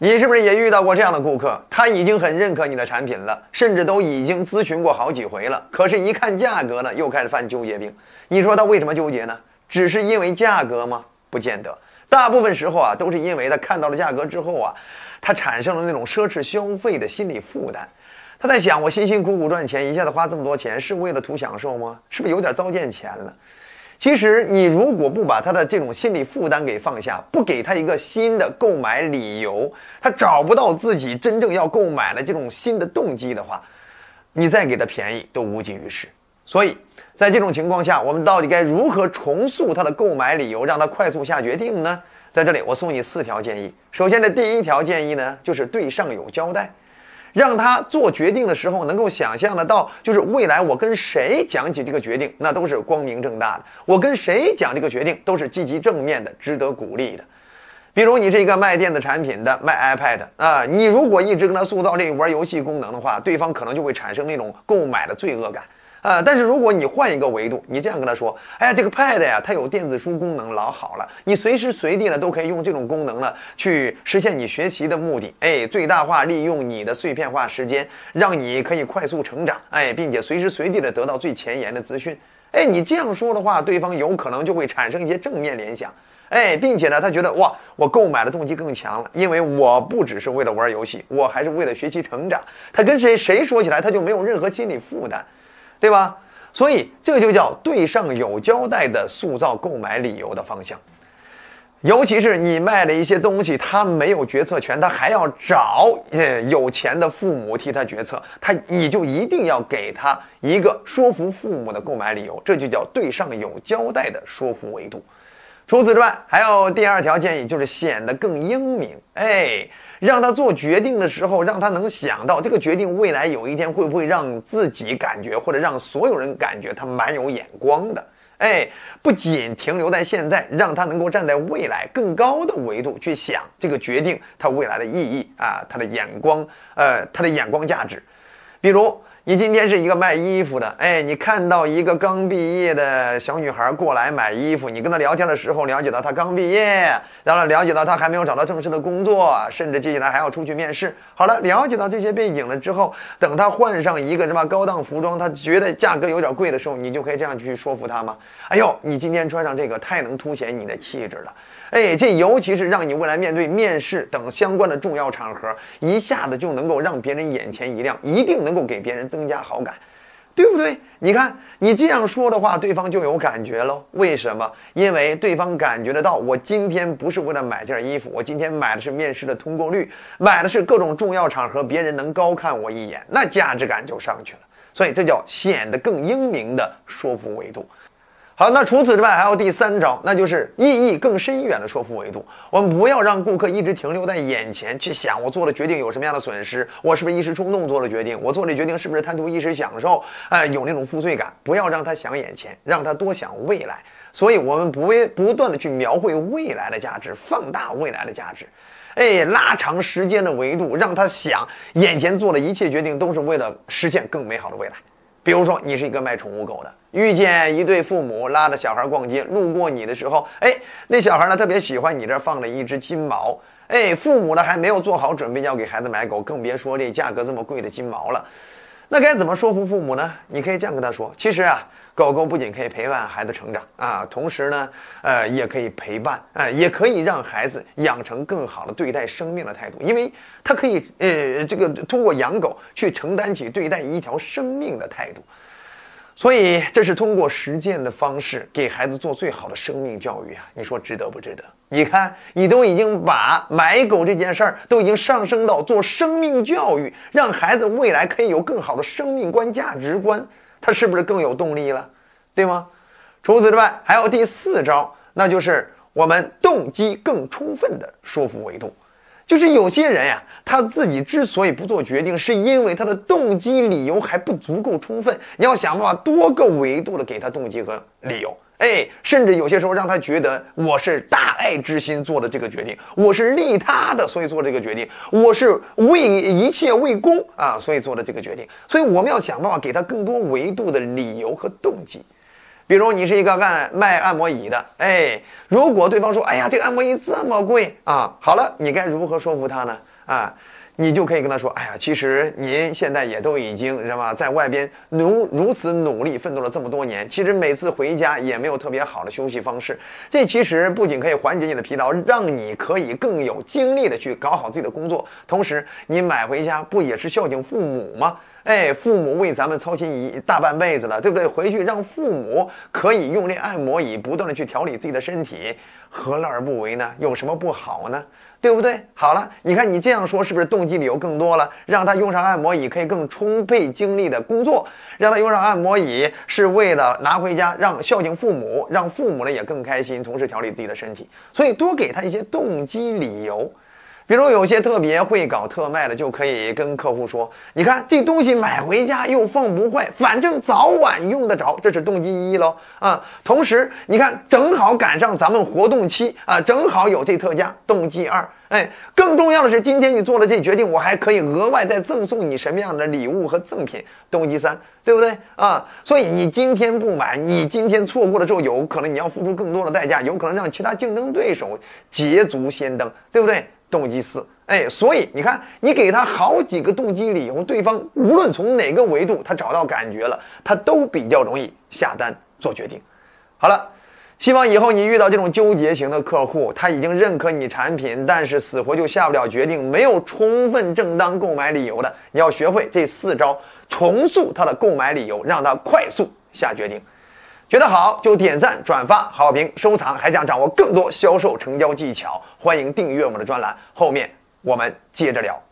你是不是也遇到过这样的顾客？他已经很认可你的产品了，甚至都已经咨询过好几回了。可是，一看价格呢，又开始犯纠结病。你说他为什么纠结呢？只是因为价格吗？不见得。大部分时候啊，都是因为他看到了价格之后啊，他产生了那种奢侈消费的心理负担。他在想：我辛辛苦苦赚钱，一下子花这么多钱，是为了图享受吗？是不是有点糟践钱了？其实，你如果不把他的这种心理负担给放下，不给他一个新的购买理由，他找不到自己真正要购买的这种新的动机的话，你再给他便宜都无济于事。所以在这种情况下，我们到底该如何重塑他的购买理由，让他快速下决定呢？在这里，我送你四条建议。首先的第一条建议呢，就是对上有交代。让他做决定的时候能够想象得到，就是未来我跟谁讲起这个决定，那都是光明正大的。我跟谁讲这个决定都是积极正面的，值得鼓励的。比如你是一个卖电子产品的，卖 iPad 啊，你如果一直跟他塑造这玩游戏功能的话，对方可能就会产生那种购买的罪恶感。啊！但是如果你换一个维度，你这样跟他说：“哎呀，这个 Pad 呀，它有电子书功能，老好了，你随时随地呢都可以用这种功能呢去实现你学习的目的。哎，最大化利用你的碎片化时间，让你可以快速成长。哎，并且随时随地的得到最前沿的资讯。哎，你这样说的话，对方有可能就会产生一些正面联想。哎，并且呢，他觉得哇，我购买的动机更强了，因为我不只是为了玩游戏，我还是为了学习成长。他跟谁谁说起来，他就没有任何心理负担。”对吧？所以这就叫对上有交代的塑造购买理由的方向。尤其是你卖的一些东西，他没有决策权，他还要找呃有钱的父母替他决策，他你就一定要给他一个说服父母的购买理由，这就叫对上有交代的说服维度。除此之外，还有第二条建议，就是显得更英明。哎。让他做决定的时候，让他能想到这个决定未来有一天会不会让自己感觉，或者让所有人感觉他蛮有眼光的。哎，不仅停留在现在，让他能够站在未来更高的维度去想这个决定他未来的意义啊，他的眼光，呃，他的眼光价值，比如。你今天是一个卖衣服的，哎，你看到一个刚毕业的小女孩过来买衣服，你跟她聊天的时候了解到她刚毕业，然后了解到她还没有找到正式的工作，甚至接下来还要出去面试。好了，了解到这些背景了之后，等她换上一个什么高档服装，她觉得价格有点贵的时候，你就可以这样去说服她吗？哎呦，你今天穿上这个太能凸显你的气质了。哎，这尤其是让你未来面对面试等相关的重要场合，一下子就能够让别人眼前一亮，一定能够给别人增加好感，对不对？你看你这样说的话，对方就有感觉喽。为什么？因为对方感觉得到，我今天不是为了买件衣服，我今天买的是面试的通过率，买的是各种重要场合别人能高看我一眼，那价值感就上去了。所以这叫显得更英明的说服维度。好，那除此之外还有第三招，那就是意义更深远的说服维度。我们不要让顾客一直停留在眼前去想，我做的决定有什么样的损失，我是不是一时冲动做了决定，我做这决定是不是贪图一时享受，哎，有那种负罪感。不要让他想眼前，让他多想未来。所以，我们不为不断的去描绘未来的价值，放大未来的价值，哎，拉长时间的维度，让他想眼前做的一切决定都是为了实现更美好的未来。比如说，你是一个卖宠物狗的，遇见一对父母拉着小孩逛街，路过你的时候，哎，那小孩呢特别喜欢你这放了一只金毛，哎，父母呢还没有做好准备要给孩子买狗，更别说这价格这么贵的金毛了。那该怎么说服父母呢？你可以这样跟他说：其实啊，狗狗不仅可以陪伴孩子成长啊，同时呢，呃，也可以陪伴，呃，也可以让孩子养成更好的对待生命的态度，因为它可以，呃，这个通过养狗去承担起对待一条生命的态度。所以，这是通过实践的方式给孩子做最好的生命教育啊！你说值得不值得？你看，你都已经把买狗这件事儿都已经上升到做生命教育，让孩子未来可以有更好的生命观、价值观，他是不是更有动力了？对吗？除此之外，还有第四招，那就是我们动机更充分的说服维度。就是有些人呀，他自己之所以不做决定，是因为他的动机理由还不足够充分。你要想办法多个维度的给他动机和理由，哎，甚至有些时候让他觉得我是大爱之心做的这个决定，我是利他的，所以做这个决定，我是为一切为公啊，所以做的这个决定。所以我们要想办法给他更多维度的理由和动机。比如你是一个按卖按摩椅的，哎，如果对方说，哎呀，这个按摩椅这么贵啊，好了，你该如何说服他呢？啊？你就可以跟他说：“哎呀，其实您现在也都已经知道吧，在外边如如此努力奋斗了这么多年，其实每次回家也没有特别好的休息方式。这其实不仅可以缓解你的疲劳，让你可以更有精力的去搞好自己的工作。同时，你买回家不也是孝敬父母吗？哎，父母为咱们操心一大半辈子了，对不对？回去让父母可以用这按摩椅不断的去调理自己的身体，何乐而不为呢？有什么不好呢？”对不对？好了，你看你这样说是不是动机理由更多了？让他用上按摩椅可以更充沛精力的工作，让他用上按摩椅是为了拿回家让孝敬父母，让父母呢也更开心，同时调理自己的身体。所以多给他一些动机理由。比如有些特别会搞特卖的，就可以跟客户说：“你看这东西买回家又放不坏，反正早晚用得着。”这是动机一喽啊。同时，你看正好赶上咱们活动期啊，正好有这特价。动机二，哎，更重要的是，今天你做了这决定，我还可以额外再赠送你什么样的礼物和赠品。动机三，对不对啊？所以你今天不买，你今天错过了之后，有可能你要付出更多的代价，有可能让其他竞争对手捷足先登，对不对？动机四，哎，所以你看，你给他好几个动机理由，对方无论从哪个维度，他找到感觉了，他都比较容易下单做决定。好了，希望以后你遇到这种纠结型的客户，他已经认可你产品，但是死活就下不了决定，没有充分正当购买理由的，你要学会这四招，重塑他的购买理由，让他快速下决定。觉得好就点赞、转发、好评、收藏，还想掌握更多销售成交技巧，欢迎订阅我们的专栏。后面我们接着聊。